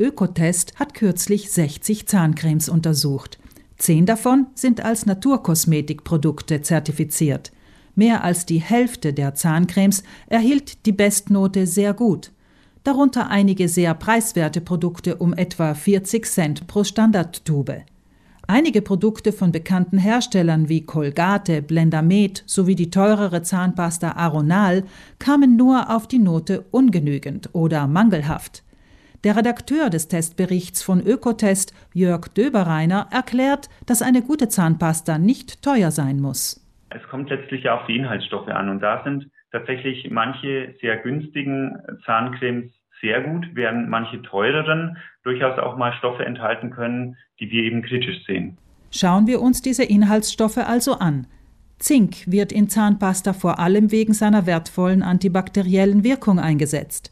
Ökotest hat kürzlich 60 Zahncremes untersucht. Zehn davon sind als Naturkosmetikprodukte zertifiziert. Mehr als die Hälfte der Zahncremes erhielt die Bestnote sehr gut. Darunter einige sehr preiswerte Produkte um etwa 40 Cent pro Standardtube. Einige Produkte von bekannten Herstellern wie Colgate, Blendamed sowie die teurere Zahnpasta Aronal kamen nur auf die Note ungenügend oder mangelhaft. Der Redakteur des Testberichts von Ökotest, Jörg Döbereiner, erklärt, dass eine gute Zahnpasta nicht teuer sein muss. Es kommt letztlich auf die Inhaltsstoffe an und da sind tatsächlich manche sehr günstigen Zahncremes sehr gut, während manche teureren durchaus auch mal Stoffe enthalten können, die wir eben kritisch sehen. Schauen wir uns diese Inhaltsstoffe also an. Zink wird in Zahnpasta vor allem wegen seiner wertvollen antibakteriellen Wirkung eingesetzt.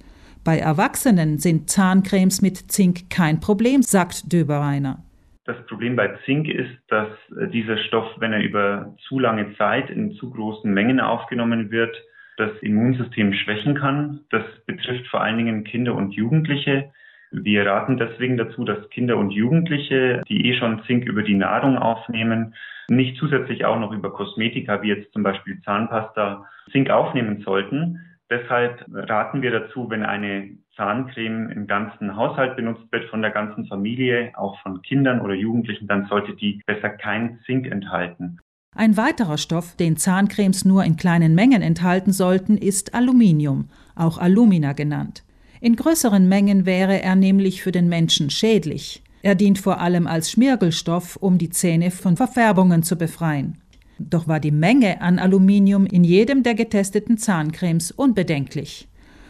Bei Erwachsenen sind Zahncremes mit Zink kein Problem, sagt Döbereiner. Das Problem bei Zink ist, dass äh, dieser Stoff, wenn er über zu lange Zeit in zu großen Mengen aufgenommen wird, das Immunsystem schwächen kann. Das betrifft vor allen Dingen Kinder und Jugendliche. Wir raten deswegen dazu, dass Kinder und Jugendliche, die eh schon Zink über die Nahrung aufnehmen, nicht zusätzlich auch noch über Kosmetika wie jetzt zum Beispiel Zahnpasta Zink aufnehmen sollten. Deshalb raten wir dazu, wenn eine Zahncreme im ganzen Haushalt benutzt wird, von der ganzen Familie, auch von Kindern oder Jugendlichen, dann sollte die besser kein Zink enthalten. Ein weiterer Stoff, den Zahncremes nur in kleinen Mengen enthalten sollten, ist Aluminium, auch Alumina genannt. In größeren Mengen wäre er nämlich für den Menschen schädlich. Er dient vor allem als Schmirgelstoff, um die Zähne von Verfärbungen zu befreien. Doch war die Menge an Aluminium in jedem der getesteten Zahncremes unbedenklich.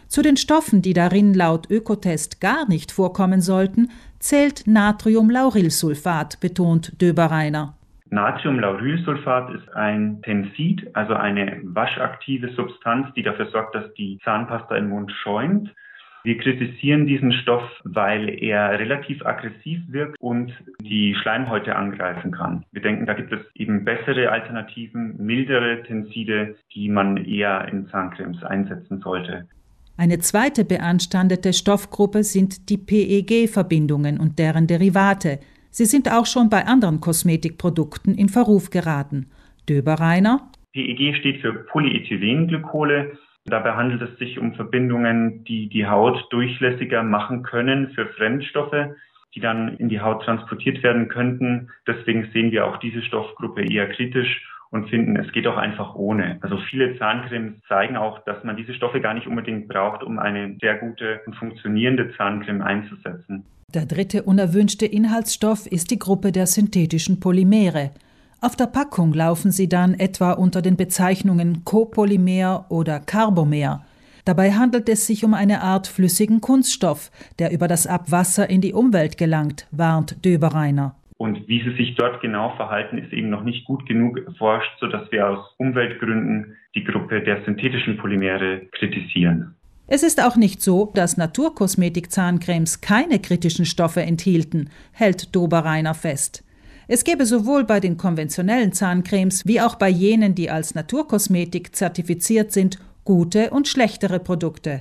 Zu den Stoffen, die darin laut Ökotest gar nicht vorkommen sollten, zählt Natriumlaurylsulfat, betont Döbereiner. Natriumlaurylsulfat ist ein Tensid, also eine waschaktive Substanz, die dafür sorgt, dass die Zahnpasta im Mund schäumt. Wir kritisieren diesen Stoff, weil er relativ aggressiv wirkt und die Schleimhäute angreifen kann. Wir denken, da gibt es eben bessere Alternativen, mildere Tenside, die man eher in Zahncremes einsetzen sollte. Eine zweite beanstandete Stoffgruppe sind die PEG-Verbindungen und deren Derivate. Sie sind auch schon bei anderen Kosmetikprodukten in Verruf geraten. Döbereiner? PEG steht für Polyethylenglykole Dabei handelt es sich um Verbindungen, die die Haut durchlässiger machen können für Fremdstoffe, die dann in die Haut transportiert werden könnten. Deswegen sehen wir auch diese Stoffgruppe eher kritisch und finden, es geht auch einfach ohne. Also viele Zahncremes zeigen auch, dass man diese Stoffe gar nicht unbedingt braucht, um eine sehr gute und funktionierende Zahncreme einzusetzen. Der dritte unerwünschte Inhaltsstoff ist die Gruppe der synthetischen Polymere. Auf der Packung laufen sie dann etwa unter den Bezeichnungen Copolymer oder Carbomer. Dabei handelt es sich um eine Art flüssigen Kunststoff, der über das Abwasser in die Umwelt gelangt, warnt Döbereiner. Und wie sie sich dort genau verhalten, ist eben noch nicht gut genug erforscht, sodass wir aus Umweltgründen die Gruppe der synthetischen Polymere kritisieren. Es ist auch nicht so, dass Naturkosmetik-Zahncremes keine kritischen Stoffe enthielten, hält Dobereiner fest. Es gäbe sowohl bei den konventionellen Zahncremes wie auch bei jenen, die als Naturkosmetik zertifiziert sind, gute und schlechtere Produkte.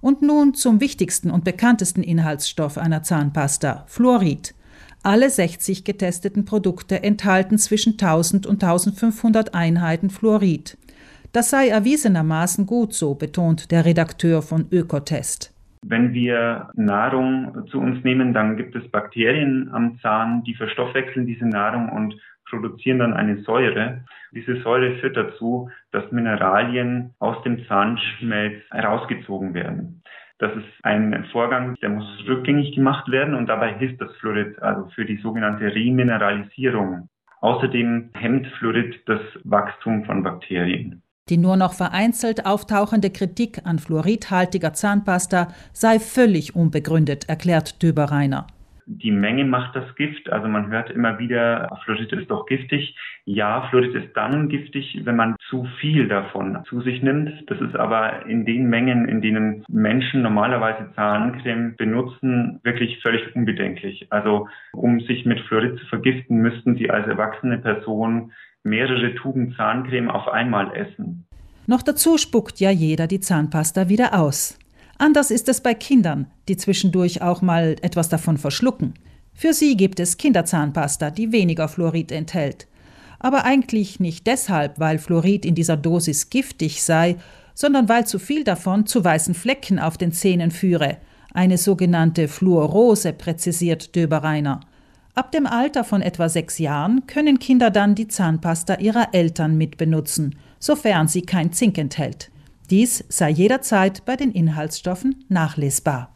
Und nun zum wichtigsten und bekanntesten Inhaltsstoff einer Zahnpasta, Fluorid. Alle 60 getesteten Produkte enthalten zwischen 1000 und 1500 Einheiten Fluorid. Das sei erwiesenermaßen gut, so betont der Redakteur von Ökotest. Wenn wir Nahrung zu uns nehmen, dann gibt es Bakterien am Zahn, die verstoffwechseln diese Nahrung und produzieren dann eine Säure. Diese Säure führt dazu, dass Mineralien aus dem Zahnschmelz herausgezogen werden. Das ist ein Vorgang, der muss rückgängig gemacht werden und dabei hilft das Fluorid also für die sogenannte Remineralisierung. Außerdem hemmt Fluorid das Wachstum von Bakterien. Die nur noch vereinzelt auftauchende Kritik an fluoridhaltiger Zahnpasta sei völlig unbegründet, erklärt Döbereiner. Die Menge macht das Gift. Also man hört immer wieder, Fluorid ist doch giftig. Ja, Fluorid ist dann giftig, wenn man zu viel davon zu sich nimmt. Das ist aber in den Mengen, in denen Menschen normalerweise Zahncreme benutzen, wirklich völlig unbedenklich. Also um sich mit Fluorid zu vergiften, müssten Sie als erwachsene Person mehrere Tuben Zahncreme auf einmal essen. Noch dazu spuckt ja jeder die Zahnpasta wieder aus. Anders ist es bei Kindern, die zwischendurch auch mal etwas davon verschlucken. Für sie gibt es Kinderzahnpasta, die weniger Fluorid enthält. Aber eigentlich nicht deshalb, weil Fluorid in dieser Dosis giftig sei, sondern weil zu viel davon zu weißen Flecken auf den Zähnen führe. Eine sogenannte Fluorose, präzisiert Döbereiner. Ab dem Alter von etwa sechs Jahren können Kinder dann die Zahnpasta ihrer Eltern mitbenutzen, sofern sie kein Zink enthält. Dies sei jederzeit bei den Inhaltsstoffen nachlesbar.